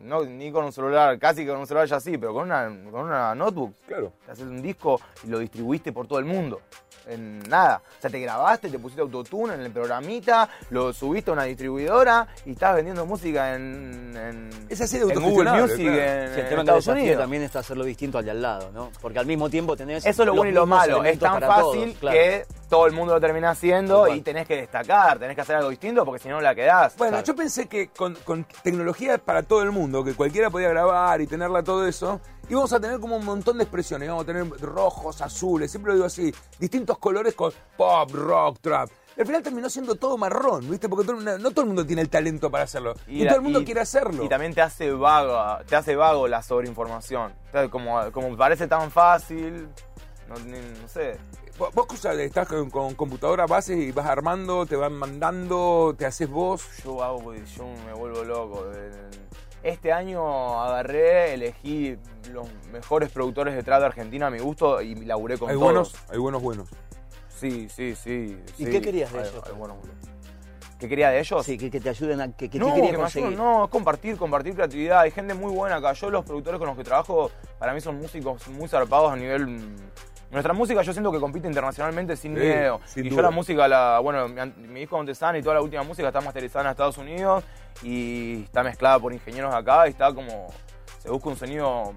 no, ni con un celular, casi con un celular ya sí, pero con una, con una notebook Claro. te haces un disco y lo distribuiste por todo el mundo. En nada. O sea, te grabaste, te pusiste autotune en el programita, lo subiste a una distribuidora y estás vendiendo música en, en, Es así de en Google Music claro. en, Sí, el tema Estados Unidos. también está hacerlo distinto al de al lado, ¿no? Porque al mismo tiempo tenés. Eso es lo bueno y lo malo. Es tan fácil todos, claro. que todo el mundo lo termina haciendo y tenés que destacar, tenés que hacer algo distinto porque si no no la quedás. Bueno, Claro. yo pensé que con, con tecnología para todo el mundo, que cualquiera podía grabar y tenerla todo eso, íbamos a tener como un montón de expresiones. Íbamos a tener rojos, azules, siempre lo digo así, distintos colores con pop, rock, trap. Y al final terminó siendo todo marrón, ¿viste? Porque todo- no todo el mundo tiene el talento para hacerlo. Y, la- todo el mundo y- quiere hacerlo. Y también te hace vago, te hace vago la sobreinformación. O sea, Como, como parece tan fácil, no, ni- no sé. Vos, cosa estás con, con computadora base y vas armando, te van mandando, te haces vos. Yo hago, yo me vuelvo loco. Este año agarré, elegí los mejores productores de trap de Argentina a mi gusto y laburé con Hay todos. buenos, hay buenos buenos. Sí, sí, sí. ¿Y sí. qué querías de Hay- ellos? hay buenos. ¿Qué quería de ellos? Sí, que, que te ayuden a. Que, que no, que me conseguir. ayuden, no, es compartir, compartir creatividad. Hay gente muy buena acá. Yo los productores con los que trabajo, para mí son músicos muy zarpados a nivel... mm, Nuestra música yo siento que compite internacionalmente sin Sí, miedo. sin y duda. yo la música, la, bueno, mi, mi disco Montesano y toda la última música está masterizada en Estados Unidos y está mezclada por ingenieros acá y está como... Se busca un sonido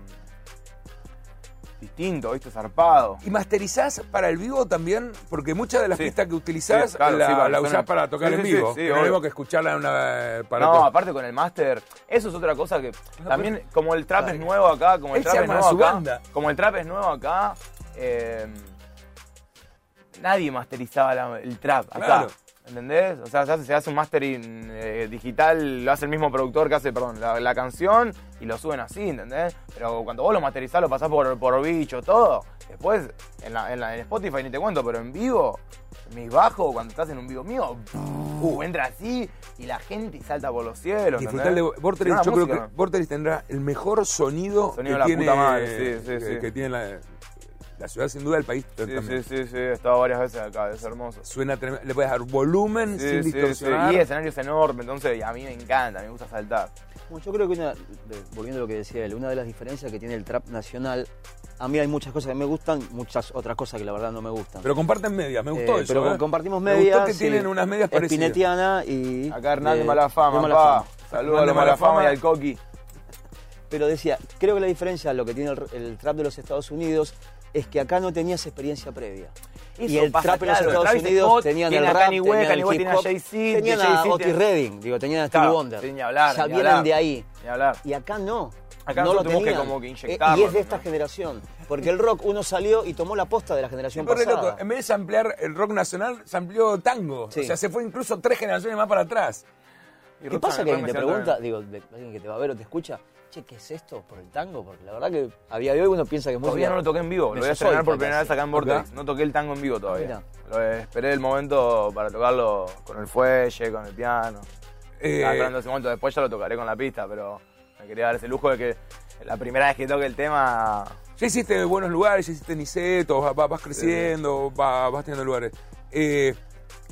distinto, ¿viste? Zarpado. ¿Y masterizás para el vivo también? Porque muchas de las Sí. pistas que utilizás Sí, claro, la, sí, para la usás para tocar en vivo. sí, que no escucharla en una... Para no, aparte con el máster, eso es otra cosa que también, como el trap es nuevo acá, como el trap es nuevo acá, banda. como el trap es nuevo acá, eh, nadie masterizaba la- el trap acá. Claro. ¿Entendés? O sea, se hace, se hace un mastering eh, digital, lo hace el mismo productor que hace, perdón, la, la canción y lo suben así, ¿entendés? Pero cuando vos lo masterizás, lo pasás por, por bicho, todo. Después, en, la, en, la- en Spotify ni te cuento, pero en vivo, mis bajos, cuando estás en un vivo mío, uh, entra así y la gente salta por los cielos. Disfrutar de yo creo que Vorterix tendrá el mejor sonido, Sonido que, de la tiene, puta madre, sí, sí, que, sí. que tiene la, la ciudad, sin duda, el país Sí, también. sí, sí, sí, he estado varias veces acá, es hermoso. Suena tremendo. Le puedes dar volumen Sí, sin sí, sí. Y el escenario es enorme, entonces a mí me encanta, me gusta saltar. Bueno, yo creo que una, volviendo a lo que decía él, una de las diferencias que tiene el trap nacional, a mí hay muchas cosas que me gustan, muchas otras cosas que la verdad no me gustan. Pero comparten medias, me gustó Eh, eso. pero ¿eh? compartimos Me medias. gustó que sí. tienen unas medias parecidas. Espinetiana y. Acá Hernán de eh, Malafama, de papá. Malafama. Saludos a los Malafama y al Coqui. Pero decía, creo que la diferencia, lo que tiene el, el trap de los Estados Unidos, es que acá no tenías experiencia previa. y el pasa, trap en los claro, Estados Travis Unidos Scott tenían el rap, Kanye tenían Kanye el hip hop, tenían a Otis Redding, digo, tenían a Stevie Claro, Wonder. ni hablar, ya vienen hablar. de ahí. Ni hablar. Y acá no. Acá no lo tuvimos que como que Eh, inyectarlo, Y es de esta ¿no? generación. Porque el rock uno salió y tomó la posta de la generación pasada. loco, en vez de samplear el rock nacional, sampleó tango. Sí. O sea, se fue incluso tres generaciones más para atrás. Y ¿Qué pasa que alguien te pregunta, digo, de- alguien que te va a ver o te escucha, che, ¿qué es esto por el tango? Porque la verdad que a día de hoy uno piensa que es música. Todavía no lo toqué en vivo, lo voy a estrenar por primera vez acá en. Acá. No toqué el tango en vivo todavía. Lo esperé el momento para tocarlo con el fuelle, con el piano. Eh, Estaba esperando ese momento, después ya lo tocaré con la pista, pero me quería dar ese lujo de que la primera vez que toque el tema. ya hiciste buenos lugares, ya hiciste Niceto, vas, vas creciendo, vas, vas teniendo lugares. Eh,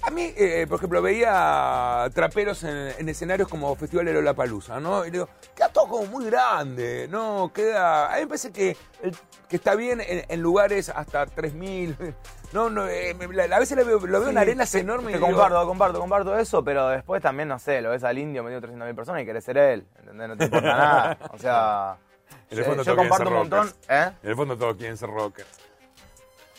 a mí, eh, por ejemplo, veía traperos en, en escenarios como Festival de Lollapalooza, ¿no? Y digo, queda todo como muy grande, ¿no? Queda... A mí me parece que, que está bien en, en lugares hasta 3.000, no, no, eh, a veces lo veo, lo veo en arenas te- enormes. Te digo, comparto, comparto, comparto eso, pero después también, no sé, lo ves al indio metido 300.000 personas y querés ser él, ¿entendés? No te importa nada. O sea, En el yo, fondo yo quieren comparto un montón. ¿eh? En el fondo todos quieren ser rockers.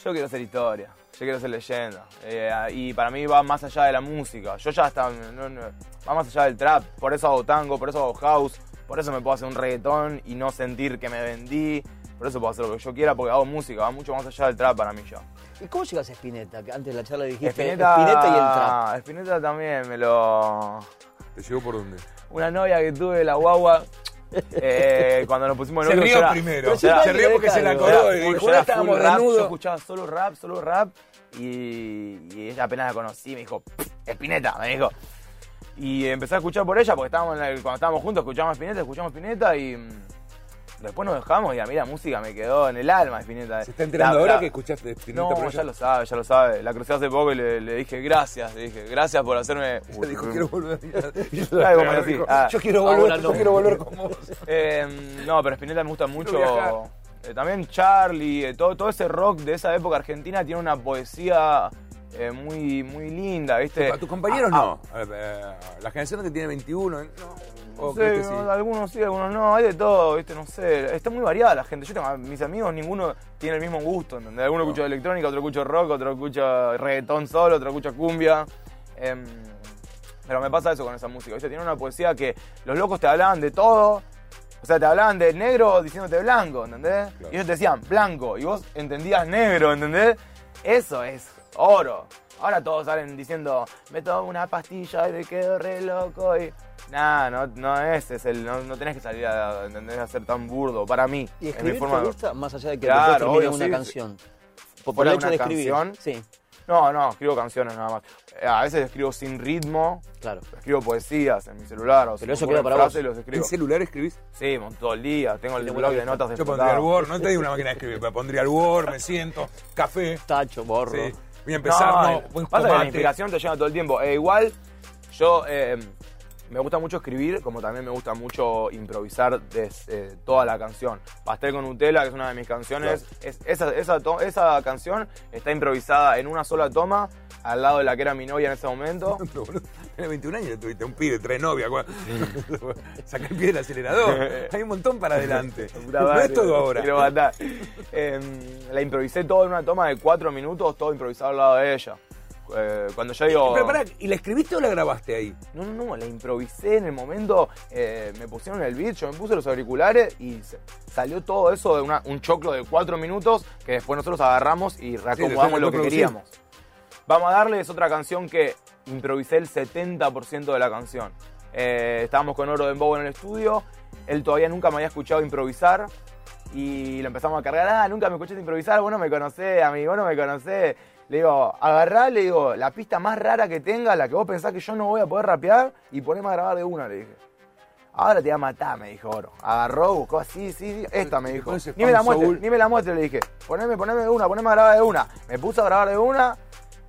Yo quiero hacer historia, yo quiero ser leyenda. Eh, y para mí va más allá de la música. Yo ya está, no- no- va más allá del trap. Por eso hago tango, por eso hago house, por eso me puedo hacer un reggaetón y no sentir que me vendí. Por eso puedo hacer lo que yo quiera porque hago música, va mucho más allá del trap para mí ya. ¿Y cómo llegas a Spinetta? Que antes de la charla dijiste Spinetta, Spinetta y el trap. Spinetta también me lo... ¿Te llegó por dónde? Una novia que tuve, la guagua, eh, cuando nos pusimos Se rió yo era- primero. era- Se rió porque se la yo era acordó y era full rap, Yo escuchaba solo rap, solo rap. Y, y ella apenas la conocí, me dijo, Espineta, me dijo. Y empecé a escuchar por ella, porque estábamos en el- cuando estábamos juntos, escuchábamos Espineta, escuchamos Espineta y mm, después nos dejamos y a mí la música me quedó en el alma, Espineta. ¿Se está enterando La- ahora la- que escuchaste Spinetta No, por ya lo sabe, ya lo sabe. La crucé hace poco y le, le dije gracias, le dije gracias por hacerme... Ella dijo, quiero volver. Dijo, Ah, yo quiero ah, volver, yo quiero volver con vos. Eh, no, pero Spinetta me gusta mucho. Eh, también Charlie, eh, todo, todo ese rock de esa época argentina tiene una poesía eh, muy, muy linda, ¿viste? A tus compañeros Ah, no. A ver, eh, la generación que tiene 21, ¿no? No ¿O sé, que sí? algunos sí, algunos no, hay de todo, ¿viste? No sé, está muy variada la gente. Yo tengo a mis amigos, ninguno tiene el mismo gusto, ¿entendés? Alguno escucha electrónica, otro escucha rock, otro escucha reggaetón solo, otro escucha cumbia. Em, pero me pasa eso con esa música, ¿viste? Tiene una poesía que los locos te hablaban de todo. O sea, te hablaban de negro diciéndote blanco, ¿entendés? Claro. Y ellos te decían blanco y vos entendías negro, ¿entendés? Eso es oro. Ahora todos salen diciendo, me tomo una pastilla y me quedo re loco y... Nah, no, no es, es el, no, no tenés que salir a, ¿entendés? a ser tan burdo, para mí. ¿Y es mi forma te de- gusta? Más allá de que Claro, obvio, una sí, canción. Por, por el de hecho de una escribir. canción. Sí, No, no, escribo canciones nada más. Eh, A veces escribo sin ritmo, claro. escribo poesías en mi celular. O Pero se eso queda para vos. los ¿En escribo. celular escribís? Sí, todo el día. Tengo el blog de notas Yo pondría el. Word, no te digo una máquina de escribir, pero pondría el Word, me siento, café. Tacho, borro. Sí. Voy a empezar, no, No, buen pasa que la inspiración te llega todo el tiempo. E igual, yo eh, me gusta mucho escribir, como también me gusta mucho improvisar desde toda la canción. Pastel con Nutella, que es una de mis canciones, es, esa, esa, to- esa canción está improvisada en una sola toma, al lado de la que era mi novia en ese momento. Boludo, Tenés 21 años tuviste un pibe, tres novias. Saca el pie del acelerador. Hay un montón para adelante. No es todo ahora. Em, la improvisé todo en una toma de cuatro minutos, todo improvisado al lado de ella. Eh, cuando yo digo... Pero pará, ¿y la escribiste o la grabaste ahí? No, no, no, la improvisé en el momento, eh, me pusieron el beat, yo me puse los auriculares y se- salió todo eso de una- un choclo de cuatro minutos que después nosotros agarramos y reacomodamos lo que queríamos. Vamos a darles otra canción que improvisé el 70% de la canción. Eh, estábamos con Oro Dembow en el estudio, él todavía nunca me había escuchado improvisar y lo empezamos a cargar, ah, nunca me escuchaste improvisar, vos no me conocés, amigo, vos no me conocés. Le digo, agarrá, le digo, la pista más rara que tenga, la que vos pensás que yo no voy a poder rapear, y poneme a grabar de una, le dije. Ahora te voy a matar, me dijo Oro. Agarró, buscó así, sí, sí, esta me dijo. Ni me la Soul. ni me la muestres, le dije. Poneme, poneme de una, poneme a grabar de una. Me puse a grabar de una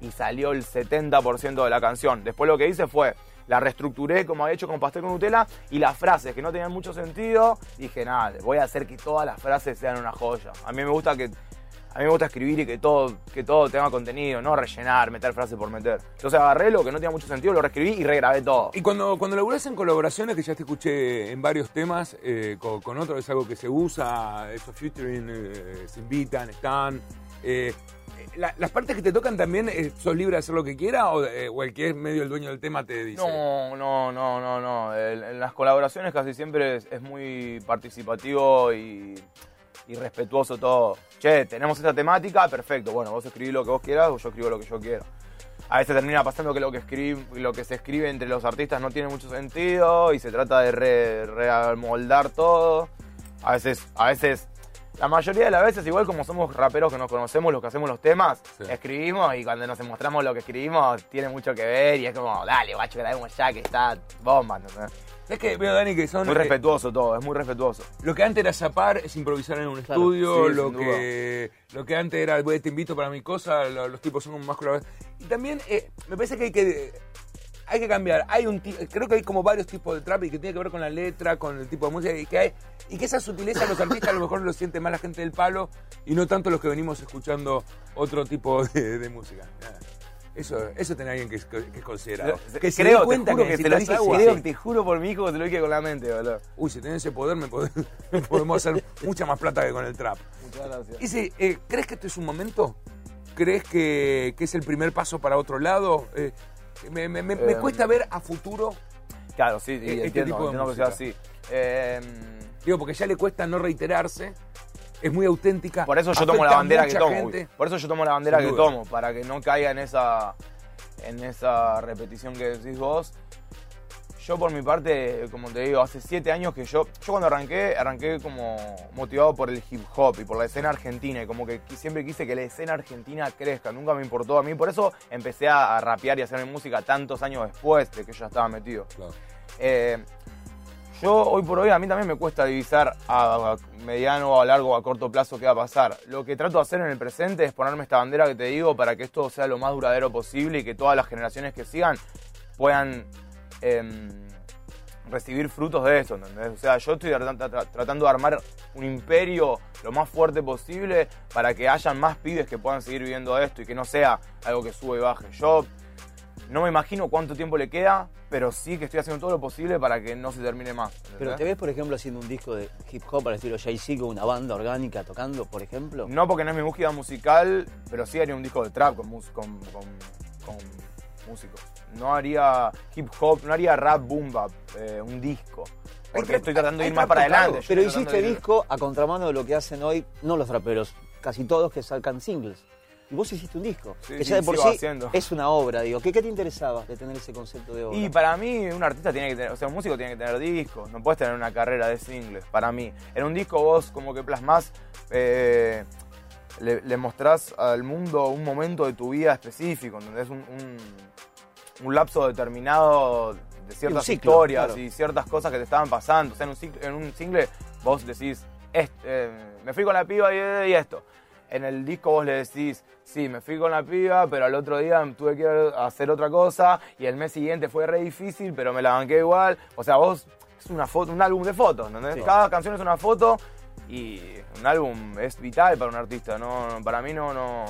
y salió el 70% de la canción. Después lo que hice fue, la reestructuré como había hecho con Pastel con Nutella y las frases que no tenían mucho sentido, dije, nada, voy a hacer que todas las frases sean una joya. A mí me gusta que... A mí me gusta escribir y que todo, que todo tenga contenido, no rellenar, meter frase por meter. Entonces agarré lo que no tenía mucho sentido, lo reescribí y regrabé todo. Y cuando, cuando laburás en colaboraciones, que ya te escuché en varios temas, eh, con, con otros es algo que se usa, esos featuring eh, se invitan, están. eh, la- ¿Las partes que te tocan también eh, sos libre de hacer lo que quieras o, eh, o el que es medio el dueño del tema te dice? No, no, no, no, no. En las colaboraciones casi siempre es, es muy participativo y, y respetuoso todo. Che, tenemos esta temática, perfecto. Bueno, vos escribís lo que vos quieras o yo escribo lo que yo quiero. A veces termina pasando que lo que, escrib- lo que se escribe entre los artistas no tiene mucho sentido y se trata de re- remoldar todo. A veces, a veces, la mayoría de las veces, igual como somos raperos que nos conocemos, los que hacemos los temas, Sí. escribimos y cuando nos mostramos lo que escribimos tiene mucho que ver y es como, dale, guacho, grabemos ya que está bomba, ¿entendés? Es que veo, Dani, que son. Muy eh, respetuoso todo, es muy respetuoso. lo que antes era zapar es improvisar en un Claro, estudio, sí, lo, que, lo que antes era, "Güey, te invito para mi cosa, lo- los tipos son más colaboradores. Y también eh, me parece que hay que hay que cambiar. Hay un creo que hay como varios tipos de trap y que tiene que ver con la letra, con el tipo de música y que hay y que esa sutileza los artistas a lo mejor lo siente más la gente del palo y no tanto los que venimos escuchando otro tipo de, de música. Nada. Eso, eso tiene alguien que, que es considerado. Que se creo, dé cuenta te juro que, que, te lo dije, agua. creo, Sí. te juro por mi hijo que te lo dije con la mente, boludo. Uy, si tenés ese poder me podés- podemos hacer mucha más plata que con el trap. Muchas gracias. Y si, eh, ¿crees que esto es un momento? ¿Crees que, que es el primer paso para otro lado? Eh, me me- me- me Eh, cuesta ver a futuro, Claro, sí, sí, Este entiendo, tipo de entiendo que sea así. Eh, digo, porque ya le cuesta no reiterarse, es muy auténtica. por eso yo tomo la bandera que tomo. gente. Por eso yo tomo la bandera que tomo, para que no caiga en esa, en esa repetición que decís vos. Yo por mi parte, como te digo, hace siete años que yo, yo cuando arranqué, arranqué como motivado por el hip hop y por la escena argentina y como que siempre quise que la escena argentina crezca, nunca me importó a mí, por eso empecé a, a rapear y a hacer mi música tantos años después de que yo ya estaba metido. Claro. Eh, yo hoy por hoy a mí también me cuesta divisar a, a mediano, a largo, a corto plazo qué va a pasar. Lo que trato de hacer en el presente es ponerme esta bandera que te digo para que esto sea lo más duradero posible y que todas las generaciones que sigan puedan em, recibir frutos de eso, ¿entendés? O sea, yo estoy tra- tra- tratando de armar un imperio lo más fuerte posible para que hayan más pibes que puedan seguir viviendo esto y que no sea algo que sube y baje. Yo no me imagino cuánto tiempo le queda, pero sí que estoy haciendo todo lo posible para que no se termine más. ¿entendés? Pero te ves, por ejemplo, haciendo un disco de hip hop al estilo Jay-Z con una banda orgánica tocando, por ejemplo. No porque no es mi búsqueda musical, pero sí haría un disco de trap con, mus- con, con- con músicos. No haría hip hop, no haría rap boom bap, eh, un disco. Porque estoy tratando de ir más para adelante. Pero hiciste disco a contramano de lo que hacen hoy, no los traperos, casi todos que sacan singles. Y vos hiciste un disco, Sí, que ya de por sí haciendo. es una obra, digo. ¿Qué, ¿Qué te interesaba de tener ese concepto de obra? Y para mí, un artista tiene que tener, o sea, un músico tiene que tener discos, no puedes tener una carrera de singles, para mí. En un disco vos como que plasmás, eh, le, le mostrás al mundo un momento de tu vida específico, ¿entendés? Un, un, un lapso determinado de ciertas ciclo, historias claro. y ciertas cosas que te estaban pasando. O sea, en un, ciclo- en un single vos decís, "Est- eh, me fui con la piba y, y esto. en el disco vos le decís, sí, me fui con la piba, pero al otro día tuve que hacer otra cosa y el mes siguiente fue re difícil, pero me la banqué igual. O sea, vos es una foto, un álbum de fotos. Cada canción es una foto y un álbum es vital para un artista. No, para mí no, no,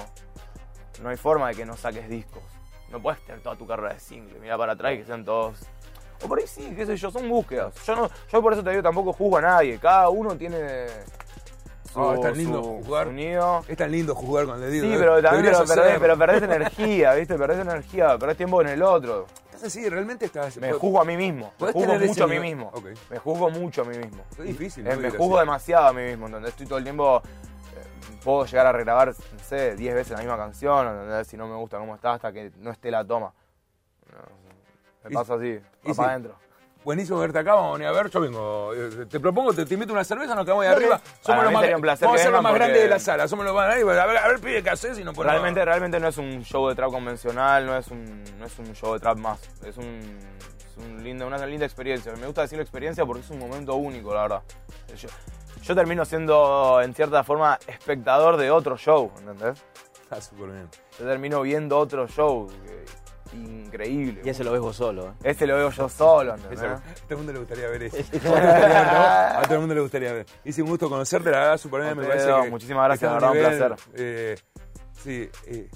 no hay forma de que no saques discos. No puedes tener toda tu carrera de single, mira para atrás y que sean todos. O por ahí sí, qué sé yo, son búsquedas. Yo no, yo por eso te digo tampoco juzgo a nadie. Cada uno tiene su, Oh, es tan lindo su- jugar. su nido. Es tan lindo jugar con el digo. Sí, pero también pero perdés, pero perdés energía, ¿viste? Perdés energía, perdés tiempo en el otro. Estás así, realmente estás. Me juzgo a mí mismo. Me juzgo mucho a mí mismo. Me juzgo mucho a mí mismo. Es difícil, Eh, ¿no? me juzgo demasiado a mí mismo, ¿entendés? Estoy todo el tiempo. Puedo llegar a regrabar, no sé, 10 veces la misma canción, ¿entendés? Si no me gusta cómo está, hasta que no esté la toma. Me pasa así, va para adentro. Buenísimo verte acá, vamos a venir a ver. Yo vengo, eh, te propongo, te, te invito a una cerveza, nos quedamos ahí arriba. Somos los más, vamos a ser los más grandes de la sala. Somos los más grandes. A ver, a ver, pide, ¿qué haces? Y no Realmente, realmente no es un show de trap convencional, no es un, no es un show de trap más. Es, un, es un lindo, una linda experiencia. Me gusta decir experiencia porque es un momento único, la verdad. Yo, yo termino siendo, en cierta forma, espectador de otro show, ¿entendés? Está súper bien. Yo termino viendo otro show. que- increíble. Y ese lo ves vos solo. ¿eh? Este lo veo yo solo, ¿entendés? a todo el mundo le gustaría ver eso. A todo el mundo le gustaría ver. Hice un gusto conocerte, la verdad, súper bien. Me parece que muchísimas gracias, la verdad, un nivel, placer. eh, sí, eh,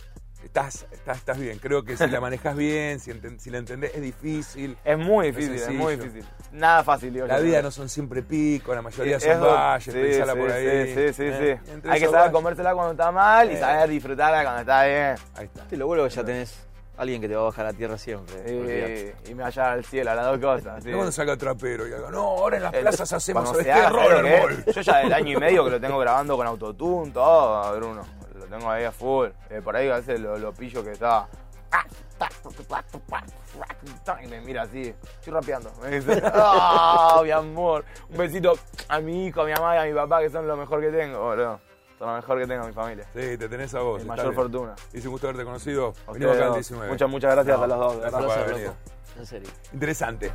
estás, estás, estás bien. Creo que si la manejas bien, si, enten- si la entendés, es difícil. Es muy Es difícil, es, muy sencillo. difícil. Nada fácil, digo La yo. vida no son siempre picos, la mayoría son Eso- valles, sí, pensala sí, por ahí. Sí, sí, sí. ¿eh? sí. Hay que saber valles- comérsela cuando está mal y Eh. saber disfrutarla cuando está bien. Ahí está. Sí, lo bueno es que ya tenés alguien que te va a bajar a tierra siempre. olvidate. Y, y me hallar al cielo, a las dos cosas. sí. No cuando salga trapero y algo, no, ahora en las El- plazas hacemos, cuando ¿sabes qué? haga, ¿sabes lo que Rollerball. Yo ya del año y medio que lo tengo grabando con autotune, todo, Bruno. Lo tengo ahí a full. Eh, por ahí a veces lo, lo pillo que está. Y me mira así, estoy rapeando. Me dice, ¡ah, mi amor! Un besito a mi hijo, a mi mamá y a mi papá, que son lo mejor que tengo, boludo. Son lo mejor que tengo en mi familia. Sí, te tenés a vos. Mi mayor bien. fortuna. Hice un gusto haberte conocido. Venimos acá al dos. 19. Muchas, muchas gracias No, a los dos, gracias verdad. por haber venido. En serio. Interesante.